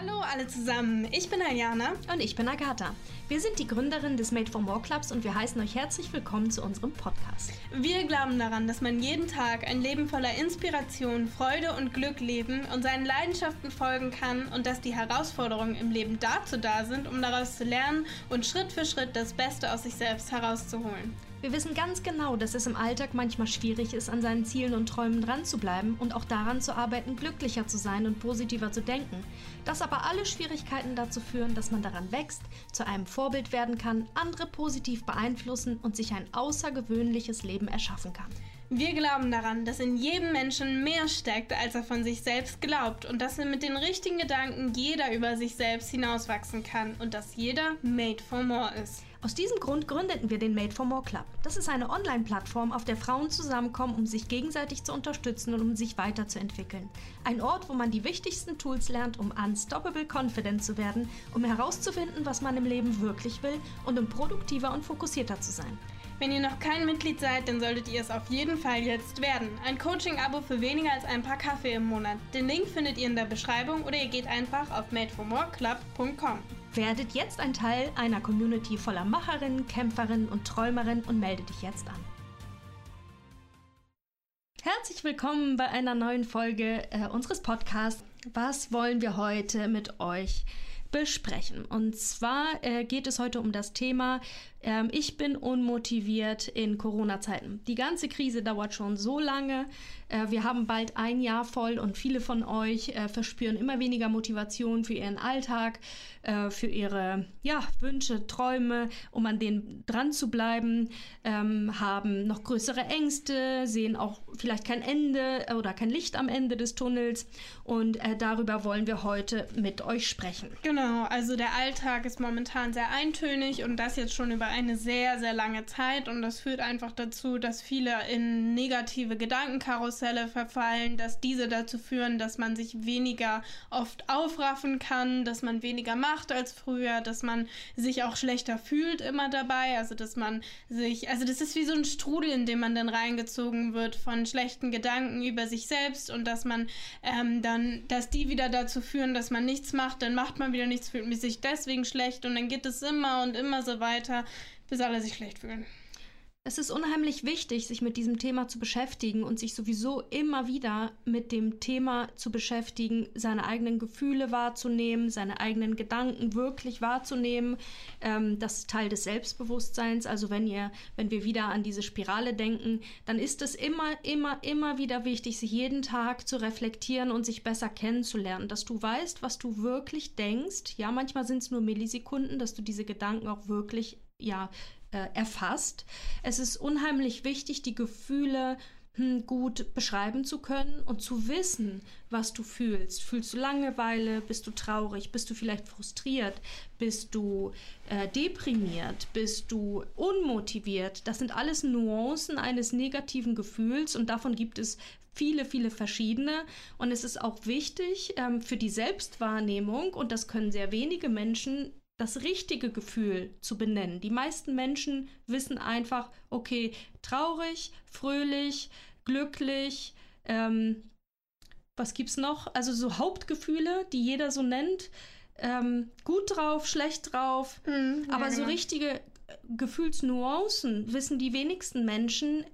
Hallo alle zusammen, ich bin Aljana. Und ich bin Agatha. Wir sind die Gründerin des Made for More Clubs und wir heißen euch herzlich willkommen zu unserem Podcast. Wir glauben daran, dass man jeden Tag ein Leben voller Inspiration, Freude und Glück leben und seinen Leidenschaften folgen kann und dass die Herausforderungen im Leben dazu da sind, um daraus zu lernen und Schritt für Schritt das Beste aus sich selbst herauszuholen. Wir wissen ganz genau, dass es im Alltag manchmal schwierig ist, an seinen Zielen und Träumen dran zu bleiben und auch daran zu arbeiten, glücklicher zu sein und positiver zu denken. Dass aber alle Schwierigkeiten dazu führen, dass man daran wächst, zu einem Vorbild werden kann, andere positiv beeinflussen und sich ein außergewöhnliches Leben erschaffen kann. Wir glauben daran, dass in jedem Menschen mehr steckt, als er von sich selbst glaubt und dass mit den richtigen Gedanken jeder über sich selbst hinauswachsen kann und dass jeder made for more ist. Aus diesem Grund gründeten wir den Made for More Club. Das ist eine Online-Plattform, auf der Frauen zusammenkommen, um sich gegenseitig zu unterstützen und um sich weiterzuentwickeln. Ein Ort, wo man die wichtigsten Tools lernt, um unstoppable confident zu werden, um herauszufinden, was man im Leben wirklich will und um produktiver und fokussierter zu sein. Wenn ihr noch kein Mitglied seid, dann solltet ihr es auf jeden Fall jetzt werden. Ein Coaching-Abo für weniger als ein paar Kaffee im Monat. Den Link findet ihr in der Beschreibung oder ihr geht einfach auf madeformoreclub.com. Werdet jetzt ein Teil einer Community voller Macherinnen, Kämpferinnen und Träumerinnen und melde dich jetzt an. Herzlich willkommen bei einer neuen Folge äh, unseres Podcasts. Was wollen wir heute mit euch besprechen? Und zwar äh, geht es heute um das Thema ähm, ich bin unmotiviert in Corona-Zeiten. Die ganze Krise dauert schon so lange. Äh, wir haben bald ein Jahr voll und viele von euch äh, verspüren immer weniger Motivation für ihren Alltag, äh, für ihre ja, Wünsche, Träume, um an denen dran zu bleiben, ähm, haben noch größere Ängste, sehen auch vielleicht kein Ende oder kein Licht am Ende des Tunnels. Und äh, darüber wollen wir heute mit euch sprechen. Genau, also der Alltag ist momentan sehr eintönig und das jetzt schon über eine sehr, sehr lange Zeit und das führt einfach dazu, dass viele in negative Gedankenkarusselle verfallen, dass diese dazu führen, dass man sich weniger oft aufraffen kann, dass man weniger macht als früher, dass man sich auch schlechter fühlt immer dabei, also dass man sich, also das ist wie so ein Strudel, in dem man dann reingezogen wird von schlechten Gedanken über sich selbst und dass man ähm, dann, dass die wieder dazu führen, dass man nichts macht, dann macht man wieder nichts, fühlt sich deswegen schlecht und dann geht es immer und immer so weiter bis alle sich schlecht fühlen. Es ist unheimlich wichtig, sich mit diesem Thema zu beschäftigen und sich sowieso immer wieder mit dem Thema zu beschäftigen, seine eigenen Gefühle wahrzunehmen, seine eigenen Gedanken wirklich wahrzunehmen. Ähm, das ist Teil des Selbstbewusstseins. Also wenn ihr, wenn wir wieder an diese Spirale denken, dann ist es immer, immer, immer wieder wichtig, sich jeden Tag zu reflektieren und sich besser kennenzulernen, dass du weißt, was du wirklich denkst. Ja, manchmal sind es nur Millisekunden, dass du diese Gedanken auch wirklich ja, äh, erfasst. Es ist unheimlich wichtig, die Gefühle hm, gut beschreiben zu können und zu wissen, was du fühlst. Fühlst du Langeweile? Bist du traurig? Bist du vielleicht frustriert? Bist du äh, deprimiert? Bist du unmotiviert? Das sind alles Nuancen eines negativen Gefühls und davon gibt es viele, viele verschiedene. Und es ist auch wichtig ähm, für die Selbstwahrnehmung, und das können sehr wenige Menschen das richtige Gefühl zu benennen. Die meisten Menschen wissen einfach, okay, traurig, fröhlich, glücklich, ähm, was gibt's noch? Also so Hauptgefühle, die jeder so nennt. Ähm, gut drauf, schlecht drauf. Mhm, ja, aber so genau. richtige äh, Gefühlsnuancen wissen die wenigsten Menschen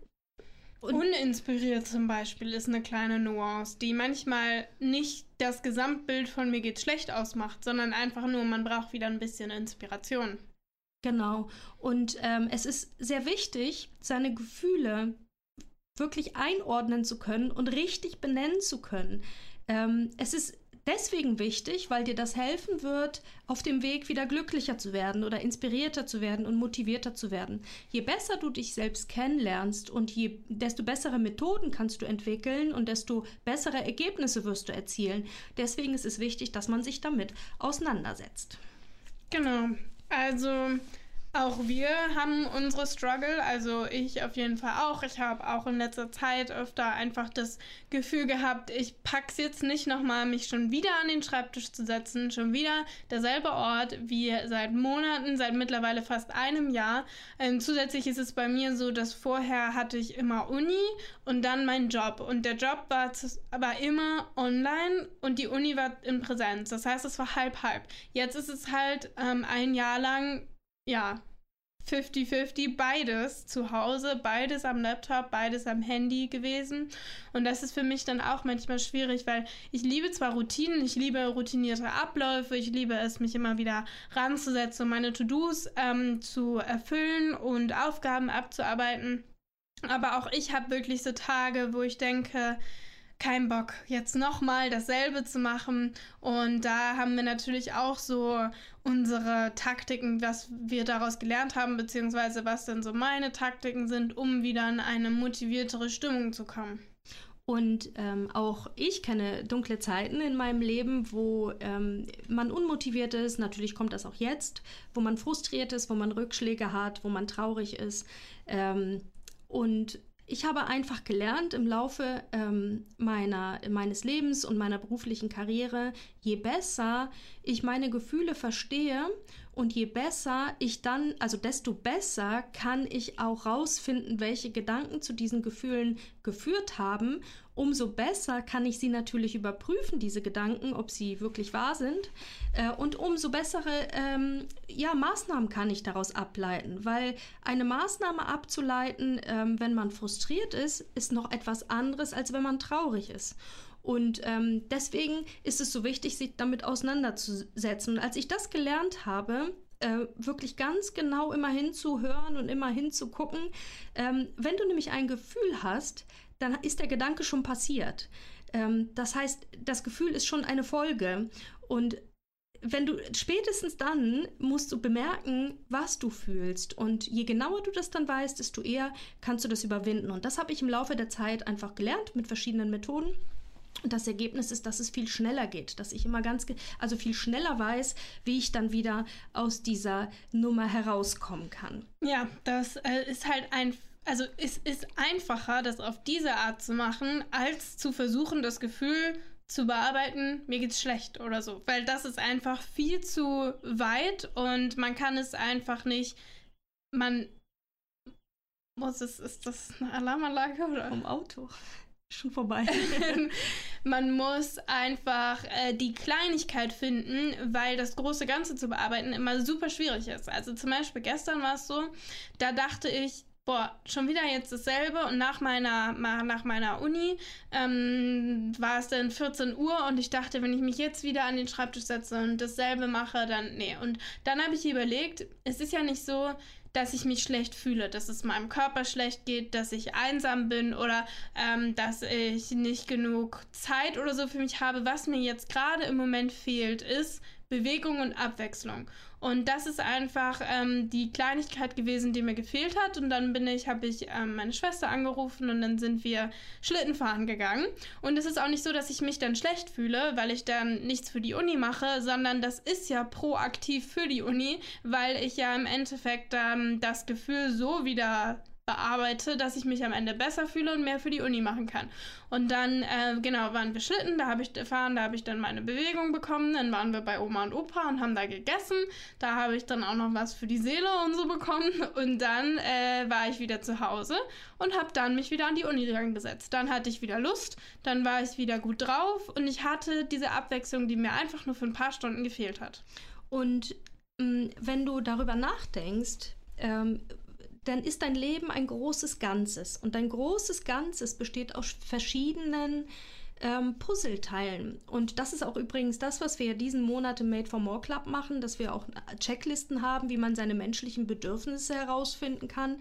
und Uninspiriert zum Beispiel ist eine kleine Nuance, die manchmal nicht das Gesamtbild von mir geht schlecht ausmacht, sondern einfach nur, man braucht wieder ein bisschen Inspiration. Genau. Und ähm, es ist sehr wichtig, seine Gefühle wirklich einordnen zu können und richtig benennen zu können. Ähm, es ist deswegen wichtig, weil dir das helfen wird, auf dem Weg wieder glücklicher zu werden oder inspirierter zu werden und motivierter zu werden. Je besser du dich selbst kennenlernst und je, desto bessere Methoden kannst du entwickeln und desto bessere Ergebnisse wirst du erzielen. Deswegen ist es wichtig, dass man sich damit auseinandersetzt. Genau. Also Auch wir haben unsere Struggle, also ich auf jeden Fall auch. Ich habe auch in letzter Zeit öfter einfach das Gefühl gehabt, ich pack's jetzt nicht nochmal, mich schon wieder an den Schreibtisch zu setzen, schon wieder derselbe Ort wie seit Monaten, seit mittlerweile fast einem Jahr. Ähm, zusätzlich ist es bei mir so, dass vorher hatte ich immer Uni und dann mein Job und der Job war, war immer online und die Uni war in Präsenz. Das heißt, es war halb halb. Jetzt ist es halt ähm, ein Jahr lang ja, 50-50, beides zu Hause, beides am Laptop, beides am Handy gewesen. Und das ist für mich dann auch manchmal schwierig, weil ich liebe zwar Routinen, ich liebe routinierte Abläufe, ich liebe es, mich immer wieder ranzusetzen, meine To-Dos ähm, zu erfüllen und Aufgaben abzuarbeiten. Aber auch ich habe wirklich so Tage, wo ich denke, kein Bock, jetzt nochmal dasselbe zu machen. Und da haben wir natürlich auch so unsere Taktiken, was wir daraus gelernt haben, beziehungsweise was denn so meine Taktiken sind, um wieder in eine motiviertere Stimmung zu kommen. Und ähm, auch ich kenne dunkle Zeiten in meinem Leben, wo ähm, man unmotiviert ist. Natürlich kommt das auch jetzt, wo man frustriert ist, wo man Rückschläge hat, wo man traurig ist. Ähm, und ich habe einfach gelernt im Laufe ähm, meiner, meines Lebens und meiner beruflichen Karriere, je besser ich meine Gefühle verstehe und je besser ich dann, also desto besser kann ich auch rausfinden, welche Gedanken zu diesen Gefühlen geführt haben. Umso besser kann ich sie natürlich überprüfen, diese Gedanken, ob sie wirklich wahr sind. Äh, und umso bessere ähm, ja, Maßnahmen kann ich daraus ableiten. Weil eine Maßnahme abzuleiten, ähm, wenn man frustriert ist, ist noch etwas anderes, als wenn man traurig ist. Und ähm, deswegen ist es so wichtig, sich damit auseinanderzusetzen. Und als ich das gelernt habe, äh, wirklich ganz genau immer hinzuhören und immer hinzugucken, ähm, wenn du nämlich ein Gefühl hast, dann ist der Gedanke schon passiert. Ähm, das heißt, das Gefühl ist schon eine Folge. Und wenn du spätestens dann musst du bemerken, was du fühlst. Und je genauer du das dann weißt, desto eher kannst du das überwinden. Und das habe ich im Laufe der Zeit einfach gelernt mit verschiedenen Methoden. Und das Ergebnis ist, dass es viel schneller geht, dass ich immer ganz, also viel schneller weiß, wie ich dann wieder aus dieser Nummer herauskommen kann. Ja, das äh, ist halt ein, also es ist einfacher, das auf diese Art zu machen, als zu versuchen, das Gefühl zu bearbeiten, mir geht's schlecht oder so. Weil das ist einfach viel zu weit und man kann es einfach nicht, man muss es, ist das eine Alarmanlage oder? Vom Auto schon vorbei. man muss einfach äh, die Kleinigkeit finden, weil das große Ganze zu bearbeiten immer super schwierig ist. Also zum Beispiel gestern war es so, da dachte ich, boah, schon wieder jetzt dasselbe und nach meiner, nach meiner Uni ähm, war es dann 14 Uhr und ich dachte, wenn ich mich jetzt wieder an den Schreibtisch setze und dasselbe mache, dann nee. Und dann habe ich überlegt, es ist ja nicht so, dass ich mich schlecht fühle, dass es meinem Körper schlecht geht, dass ich einsam bin oder ähm, dass ich nicht genug Zeit oder so für mich habe. Was mir jetzt gerade im Moment fehlt, ist Bewegung und Abwechslung. Und das ist einfach ähm, die Kleinigkeit gewesen, die mir gefehlt hat. Und dann bin ich, habe ich ähm, meine Schwester angerufen und dann sind wir Schlitten fahren gegangen. Und es ist auch nicht so, dass ich mich dann schlecht fühle, weil ich dann nichts für die Uni mache, sondern das ist ja proaktiv für die Uni, weil ich ja im Endeffekt ähm, das Gefühl so wieder bearbeite, dass ich mich am Ende besser fühle und mehr für die Uni machen kann. Und dann, äh, genau, waren wir Schlitten, da habe ich gefahren, da habe ich dann meine Bewegung bekommen, dann waren wir bei Oma und Opa und haben da gegessen, da habe ich dann auch noch was für die Seele und so bekommen und dann äh, war ich wieder zu Hause und habe dann mich wieder an die Uni gesetzt. Dann hatte ich wieder Lust, dann war ich wieder gut drauf und ich hatte diese Abwechslung, die mir einfach nur für ein paar Stunden gefehlt hat. Und mm, wenn du darüber nachdenkst, ähm, dann ist dein Leben ein großes Ganzes. Und dein großes Ganzes besteht aus verschiedenen ähm, Puzzleteilen. Und das ist auch übrigens das, was wir diesen Monat im Made for More Club machen, dass wir auch Checklisten haben, wie man seine menschlichen Bedürfnisse herausfinden kann.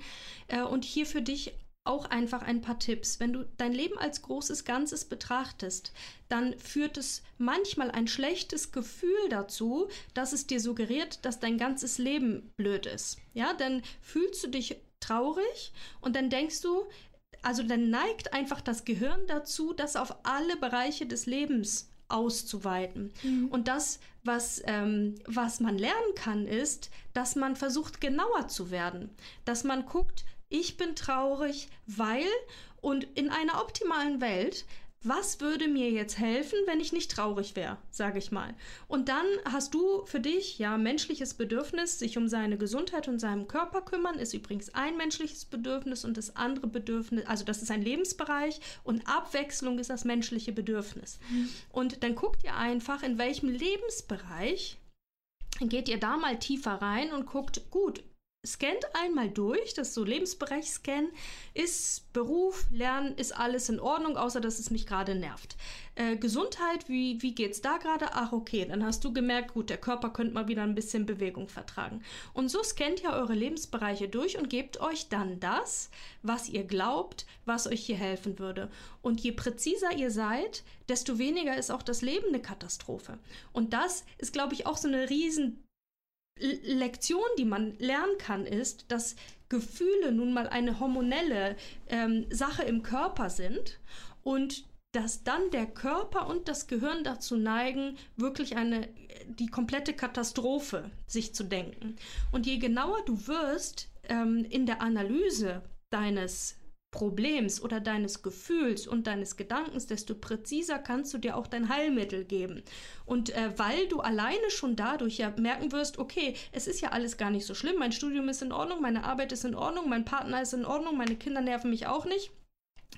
Äh, und hier für dich auch einfach ein paar Tipps. Wenn du dein Leben als großes Ganzes betrachtest, dann führt es manchmal ein schlechtes Gefühl dazu, dass es dir suggeriert, dass dein ganzes Leben blöd ist. Ja, dann fühlst du dich traurig und dann denkst du, also dann neigt einfach das Gehirn dazu, das auf alle Bereiche des Lebens auszuweiten. Mhm. Und das, was, ähm, was man lernen kann, ist, dass man versucht, genauer zu werden. Dass man guckt, ich bin traurig, weil und in einer optimalen Welt was würde mir jetzt helfen, wenn ich nicht traurig wäre, sage ich mal. Und dann hast du für dich ja menschliches Bedürfnis, sich um seine Gesundheit und seinen Körper kümmern, ist übrigens ein menschliches Bedürfnis und das andere Bedürfnis, also das ist ein Lebensbereich und Abwechslung ist das menschliche Bedürfnis. Mhm. Und dann guckt ihr einfach, in welchem Lebensbereich geht ihr da mal tiefer rein und guckt, gut, scannt einmal durch, das ist so Lebensbereich-Scan, ist Beruf, Lernen, ist alles in Ordnung, außer dass es mich gerade nervt. Äh, Gesundheit, wie, wie geht's da gerade? Ach, okay, dann hast du gemerkt, gut, der Körper könnte mal wieder ein bisschen Bewegung vertragen. Und so scannt ihr eure Lebensbereiche durch und gebt euch dann das, was ihr glaubt, was euch hier helfen würde. Und je präziser ihr seid, desto weniger ist auch das Leben eine Katastrophe. Und das ist, glaube ich, auch so eine riesen Lektion, die man lernen kann, ist, dass Gefühle nun mal eine hormonelle ähm, Sache im Körper sind und dass dann der Körper und das Gehirn dazu neigen, wirklich eine die komplette Katastrophe sich zu denken. Und je genauer du wirst ähm, in der Analyse deines Problems oder deines Gefühls und deines Gedankens, desto präziser kannst du dir auch dein Heilmittel geben. Und äh, weil du alleine schon dadurch ja merken wirst, okay, es ist ja alles gar nicht so schlimm, mein Studium ist in Ordnung, meine Arbeit ist in Ordnung, mein Partner ist in Ordnung, meine Kinder nerven mich auch nicht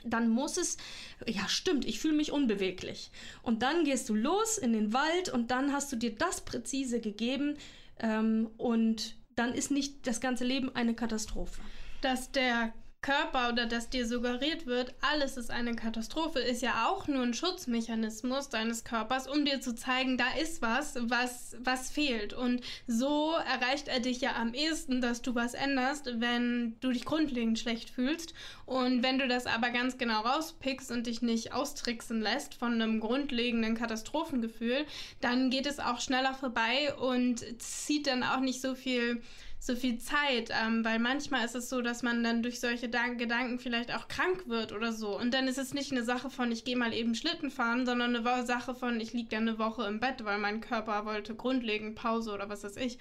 dann muss es, ja stimmt, ich fühle mich unbeweglich. Und dann gehst du los in den Wald und dann hast du dir das präzise gegeben ähm, und dann ist nicht das ganze Leben eine Katastrophe. Dass der Körper oder dass dir suggeriert wird, alles ist eine Katastrophe, ist ja auch nur ein Schutzmechanismus deines Körpers, um dir zu zeigen, da ist was, was, was fehlt. Und so erreicht er dich ja am ehesten, dass du was änderst, wenn du dich grundlegend schlecht fühlst. Und wenn du das aber ganz genau rauspickst und dich nicht austricksen lässt von einem grundlegenden Katastrophengefühl, dann geht es auch schneller vorbei und zieht dann auch nicht so viel so viel Zeit, ähm, weil manchmal ist es so, dass man dann durch solche Gedanken vielleicht auch krank wird oder so. Und dann ist es nicht eine Sache von, ich gehe mal eben Schlitten fahren, sondern eine Sache von, ich liege dann eine Woche im Bett, weil mein Körper wollte grundlegend Pause oder was weiß ich.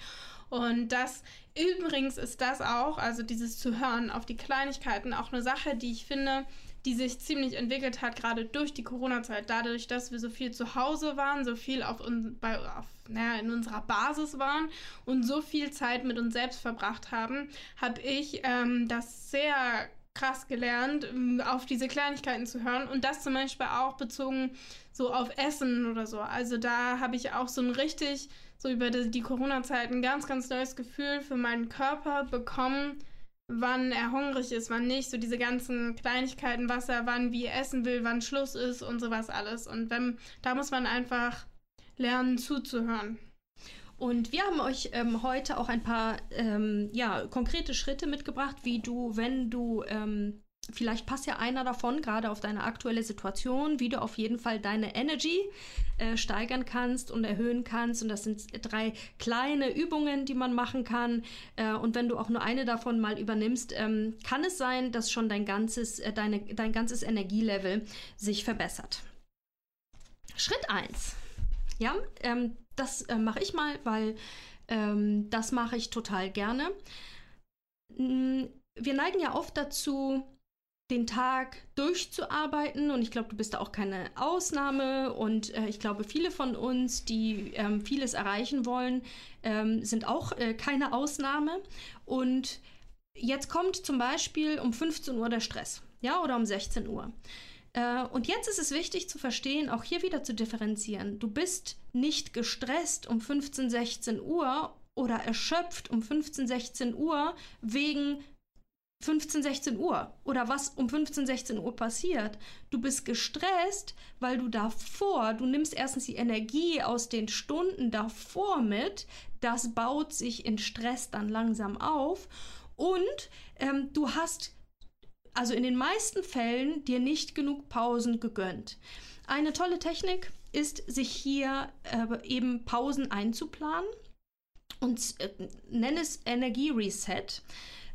Und das übrigens ist das auch, also dieses zu hören auf die Kleinigkeiten, auch eine Sache, die ich finde, die sich ziemlich entwickelt hat, gerade durch die Corona-Zeit, dadurch, dass wir so viel zu Hause waren, so viel auf, un bei, auf naja, in unserer Basis waren und so viel Zeit mit uns selbst verbracht haben, habe ich ähm, das sehr krass gelernt, auf diese Kleinigkeiten zu hören und das zum Beispiel auch bezogen so auf Essen oder so. Also da habe ich auch so ein richtig, so über die, die Corona-Zeit ein ganz, ganz neues Gefühl für meinen Körper bekommen, wann er hungrig ist, wann nicht, so diese ganzen Kleinigkeiten, was er wann wie essen will, wann Schluss ist und sowas alles. Und wenn, da muss man einfach lernen zuzuhören. Und wir haben euch ähm, heute auch ein paar ähm, ja, konkrete Schritte mitgebracht, wie du, wenn du, ähm, vielleicht passt ja einer davon gerade auf deine aktuelle Situation, wie du auf jeden Fall deine Energy äh, steigern kannst und erhöhen kannst. Und das sind drei kleine Übungen, die man machen kann. Äh, und wenn du auch nur eine davon mal übernimmst, ähm, kann es sein, dass schon dein ganzes, äh, deine, dein ganzes Energielevel sich verbessert. Schritt 1 ja, ähm, das äh, mache ich mal, weil ähm, das mache ich total gerne. Mm, wir neigen ja oft dazu, den Tag durchzuarbeiten und ich glaube, du bist da auch keine Ausnahme und äh, ich glaube, viele von uns, die ähm, vieles erreichen wollen, ähm, sind auch äh, keine Ausnahme und jetzt kommt zum Beispiel um 15 Uhr der Stress, ja, oder um 16 Uhr. Äh, und jetzt ist es wichtig zu verstehen, auch hier wieder zu differenzieren. Du bist nicht gestresst um 15, 16 Uhr oder erschöpft um 15, 16 Uhr wegen 15, 16 Uhr oder was um 15, 16 Uhr passiert. Du bist gestresst, weil du davor, du nimmst erstens die Energie aus den Stunden davor mit, das baut sich in Stress dann langsam auf und ähm, du hast also in den meisten Fällen dir nicht genug Pausen gegönnt. Eine tolle Technik ist, sich hier äh, eben Pausen einzuplanen und äh, nenne es Energie Reset.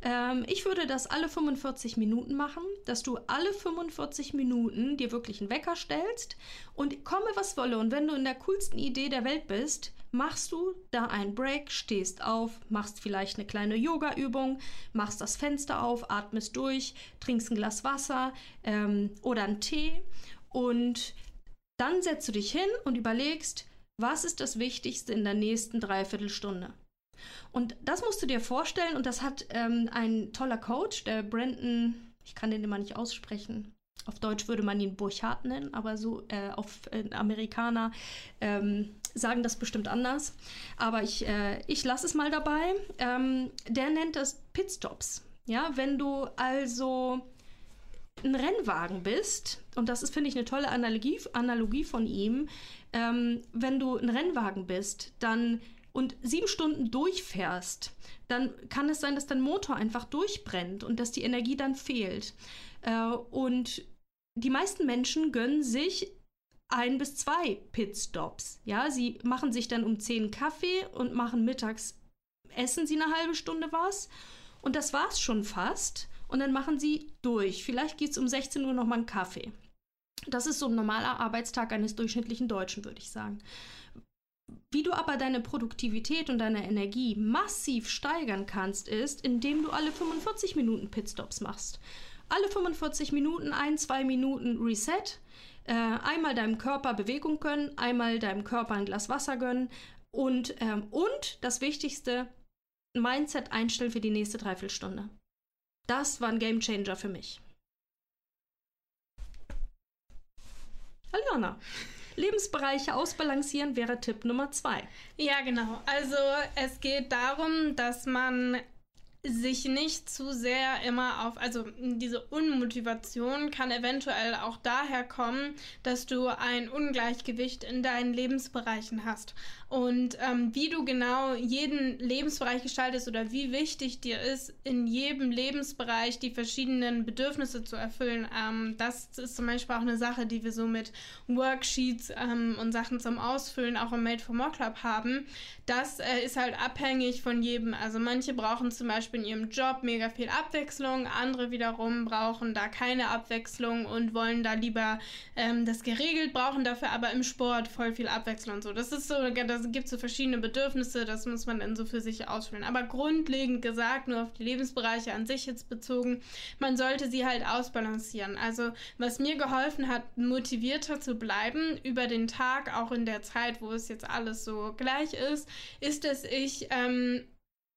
Ähm, ich würde das alle 45 Minuten machen, dass du alle 45 Minuten dir wirklich einen Wecker stellst und komme was wolle. Und wenn du in der coolsten Idee der Welt bist, machst du da einen Break, stehst auf, machst vielleicht eine kleine Yoga-Übung, machst das Fenster auf, atmest durch, trinkst ein Glas Wasser ähm, oder einen Tee und dann setzt du dich hin und überlegst, was ist das Wichtigste in der nächsten Dreiviertelstunde. Und das musst du dir vorstellen und das hat ähm, ein toller Coach, der Brandon, ich kann den immer nicht aussprechen. Auf Deutsch würde man ihn Burchard nennen, aber so äh, auf äh, Amerikaner ähm, sagen das bestimmt anders. Aber ich, äh, ich lasse es mal dabei. Ähm, der nennt das Pitstops. Ja, wenn du also ein Rennwagen bist, und das ist, finde ich, eine tolle Analogie, Analogie von ihm, ähm, wenn du ein Rennwagen bist, dann und sieben Stunden durchfährst, dann kann es sein, dass dein Motor einfach durchbrennt und dass die Energie dann fehlt. Äh, und die meisten Menschen gönnen sich ein bis zwei Pitstops. Ja, sie machen sich dann um zehn Kaffee und machen mittags, essen sie eine halbe Stunde was. Und das war's schon fast. Und dann machen sie durch. Vielleicht geht es um 16 Uhr nochmal einen Kaffee. Das ist so ein normaler Arbeitstag eines durchschnittlichen Deutschen, würde ich sagen. Wie du aber deine Produktivität und deine Energie massiv steigern kannst, ist, indem du alle 45 Minuten Pitstops machst. Alle 45 Minuten, ein, zwei Minuten Reset. Äh, einmal deinem Körper Bewegung gönnen, einmal deinem Körper ein Glas Wasser gönnen und, ähm, und das Wichtigste, Mindset einstellen für die nächste Dreiviertelstunde. Das war ein Game Changer für mich. Aljona. Lebensbereiche ausbalancieren wäre Tipp Nummer zwei. Ja, genau. Also es geht darum, dass man sich nicht zu sehr immer auf, also diese Unmotivation kann eventuell auch daher kommen, dass du ein Ungleichgewicht in deinen Lebensbereichen hast. Und ähm, wie du genau jeden Lebensbereich gestaltest oder wie wichtig dir ist, in jedem Lebensbereich die verschiedenen Bedürfnisse zu erfüllen, ähm, das ist zum Beispiel auch eine Sache, die wir so mit Worksheets ähm, und Sachen zum Ausfüllen auch im Made for More Club haben. Das äh, ist halt abhängig von jedem. Also manche brauchen zum Beispiel in ihrem Job mega viel Abwechslung, andere wiederum brauchen da keine Abwechslung und wollen da lieber ähm, das geregelt, brauchen dafür aber im Sport voll viel Abwechslung und so. Das ist so, also gibt so verschiedene Bedürfnisse, das muss man dann so für sich ausfüllen. Aber grundlegend gesagt, nur auf die Lebensbereiche an sich jetzt bezogen, man sollte sie halt ausbalancieren. Also was mir geholfen hat, motivierter zu bleiben über den Tag, auch in der Zeit, wo es jetzt alles so gleich ist, ist, dass ich ähm,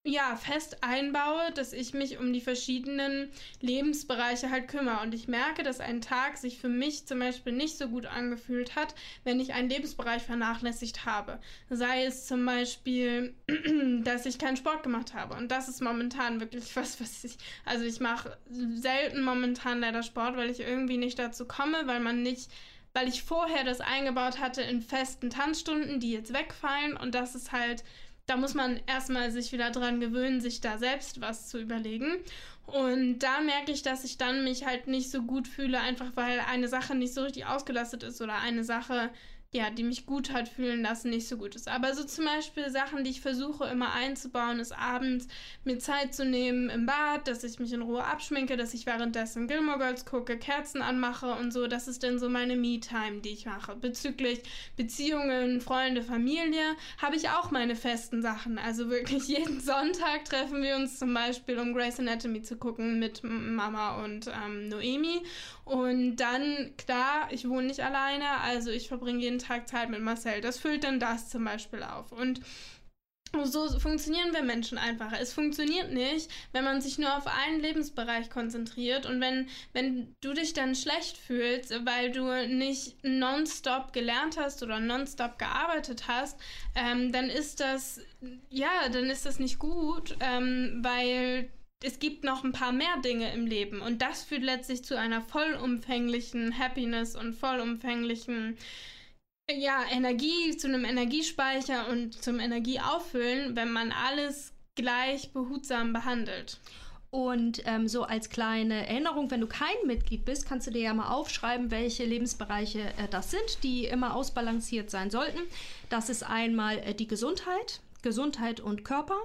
ja, fest einbaue, dass ich mich um die verschiedenen Lebensbereiche halt kümmere. Und ich merke, dass ein Tag sich für mich zum Beispiel nicht so gut angefühlt hat, wenn ich einen Lebensbereich vernachlässigt habe. Sei es zum Beispiel, dass ich keinen Sport gemacht habe. Und das ist momentan wirklich was, was ich, also ich mache selten momentan leider Sport, weil ich irgendwie nicht dazu komme, weil man nicht weil ich vorher das eingebaut hatte in festen Tanzstunden, die jetzt wegfallen und das ist halt da muss man erstmal sich wieder dran gewöhnen, sich da selbst was zu überlegen. Und da merke ich, dass ich dann mich halt nicht so gut fühle, einfach weil eine Sache nicht so richtig ausgelastet ist oder eine Sache ja, die mich gut hat fühlen lassen, nicht so gut ist. Aber so zum Beispiel Sachen, die ich versuche immer einzubauen, ist abends mir Zeit zu nehmen im Bad, dass ich mich in Ruhe abschminke, dass ich währenddessen Gilmore Girls gucke, Kerzen anmache und so. Das ist dann so meine Me-Time, die ich mache. Bezüglich Beziehungen, Freunde, Familie habe ich auch meine festen Sachen. Also wirklich jeden Sonntag treffen wir uns zum Beispiel, um Grey's Anatomy zu gucken mit Mama und ähm, Noemi. Und dann, klar, ich wohne nicht alleine, also ich verbringe jeden Tag Zeit mit Marcel. Das füllt dann das zum Beispiel auf. Und so funktionieren wir Menschen einfach. Es funktioniert nicht, wenn man sich nur auf einen Lebensbereich konzentriert und wenn, wenn du dich dann schlecht fühlst, weil du nicht nonstop gelernt hast oder nonstop gearbeitet hast, ähm, dann ist das, ja, dann ist das nicht gut, ähm, weil es gibt noch ein paar mehr Dinge im Leben und das führt letztlich zu einer vollumfänglichen Happiness und vollumfänglichen ja, Energie, zu einem Energiespeicher und zum Energieauffüllen, wenn man alles gleich behutsam behandelt. Und ähm, so als kleine Erinnerung, wenn du kein Mitglied bist, kannst du dir ja mal aufschreiben, welche Lebensbereiche äh, das sind, die immer ausbalanciert sein sollten. Das ist einmal äh, die Gesundheit, Gesundheit und Körper.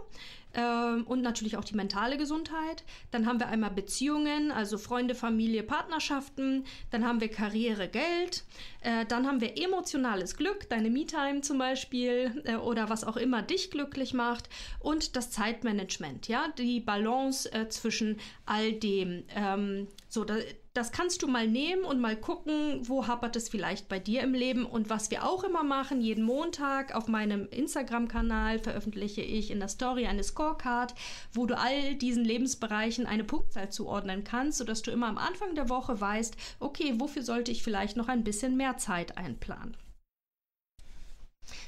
Ähm, und natürlich auch die mentale Gesundheit. Dann haben wir einmal Beziehungen, also Freunde, Familie, Partnerschaften. Dann haben wir Karriere, Geld. Äh, dann haben wir emotionales Glück, deine Me-Time zum Beispiel äh, oder was auch immer dich glücklich macht. Und das Zeitmanagement, ja, die Balance äh, zwischen all dem. Ähm, so, da, das kannst du mal nehmen und mal gucken, wo hapert es vielleicht bei dir im Leben. Und was wir auch immer machen, jeden Montag auf meinem Instagram-Kanal veröffentliche ich in der Story eine Scorecard, wo du all diesen Lebensbereichen eine Punktzahl zuordnen kannst, sodass du immer am Anfang der Woche weißt, okay, wofür sollte ich vielleicht noch ein bisschen mehr Zeit einplanen.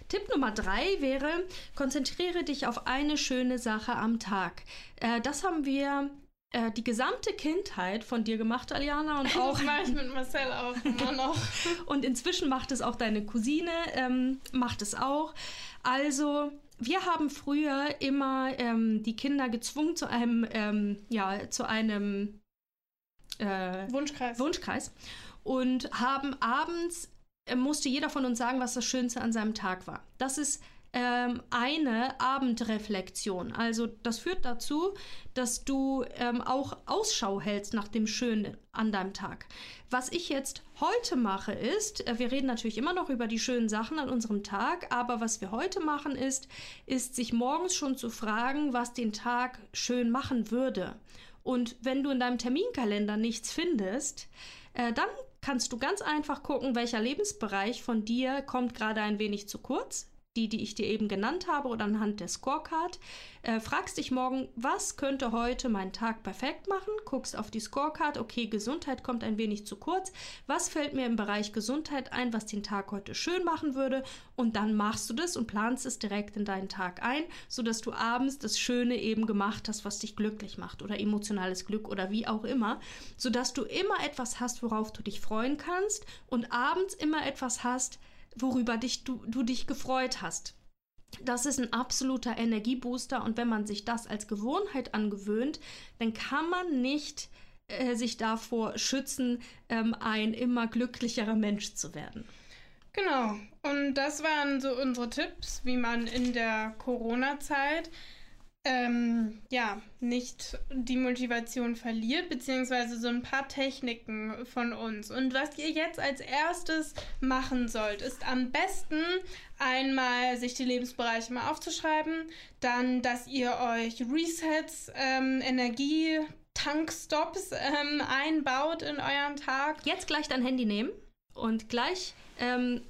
Tipp Nummer drei wäre, konzentriere dich auf eine schöne Sache am Tag. Äh, das haben wir äh, die gesamte Kindheit von dir gemacht, Aliana. Und auch das mache ich mit Marcel auch immer noch. und inzwischen macht es auch deine Cousine, ähm, macht es auch. Also, wir haben früher immer ähm, die Kinder gezwungen zu einem, ähm, ja, zu einem äh, Wunschkreis. Wunschkreis und haben abends äh, musste jeder von uns sagen, was das Schönste an seinem Tag war. Das ist ähm, eine Abendreflexion. Also das führt dazu, dass du ähm, auch Ausschau hältst nach dem Schönen an deinem Tag. Was ich jetzt heute mache ist, äh, wir reden natürlich immer noch über die schönen Sachen an unserem Tag, aber was wir heute machen ist, ist sich morgens schon zu fragen, was den Tag schön machen würde. Und wenn du in deinem Terminkalender nichts findest, äh, dann kannst du ganz einfach gucken, welcher Lebensbereich von dir kommt gerade ein wenig zu kurz die, die ich dir eben genannt habe oder anhand der Scorecard, äh, fragst dich morgen, was könnte heute meinen Tag perfekt machen, guckst auf die Scorecard, okay, Gesundheit kommt ein wenig zu kurz, was fällt mir im Bereich Gesundheit ein, was den Tag heute schön machen würde? Und dann machst du das und planst es direkt in deinen Tag ein, sodass du abends das Schöne eben gemacht hast, was dich glücklich macht oder emotionales Glück oder wie auch immer, sodass du immer etwas hast, worauf du dich freuen kannst und abends immer etwas hast, worüber dich, du, du dich gefreut hast. Das ist ein absoluter Energiebooster und wenn man sich das als Gewohnheit angewöhnt, dann kann man nicht äh, sich davor schützen, ähm, ein immer glücklicherer Mensch zu werden. Genau. Und das waren so unsere Tipps, wie man in der Corona-Zeit ähm, ja, nicht die Motivation verliert, beziehungsweise so ein paar Techniken von uns. Und was ihr jetzt als erstes machen sollt, ist am besten einmal sich die Lebensbereiche mal aufzuschreiben, dann, dass ihr euch Resets, ähm, Energie, Tankstops ähm, einbaut in euren Tag. Jetzt gleich dein Handy nehmen und gleich ähm,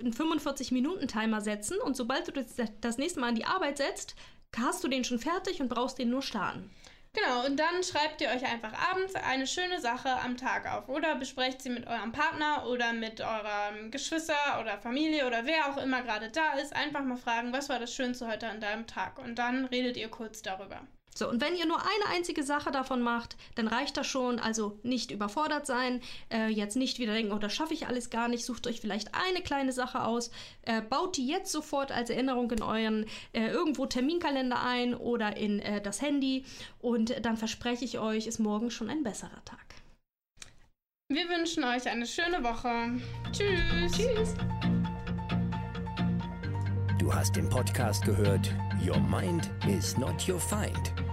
einen 45-Minuten-Timer setzen und sobald du das, das nächste Mal an die Arbeit setzt, hast du den schon fertig und brauchst den nur starten. Genau, und dann schreibt ihr euch einfach abends eine schöne Sache am Tag auf oder besprecht sie mit eurem Partner oder mit eurem Geschwister oder Familie oder wer auch immer gerade da ist. Einfach mal fragen, was war das Schönste heute an deinem Tag? Und dann redet ihr kurz darüber. So, und wenn ihr nur eine einzige Sache davon macht, dann reicht das schon. Also nicht überfordert sein, äh, jetzt nicht wieder denken, oh, das schaffe ich alles gar nicht. Sucht euch vielleicht eine kleine Sache aus, äh, baut die jetzt sofort als Erinnerung in euren äh, irgendwo Terminkalender ein oder in äh, das Handy und dann verspreche ich euch, ist morgen schon ein besserer Tag. Wir wünschen euch eine schöne Woche. Tschüss. Tschüss. Du hast den Podcast gehört Your Mind is not your find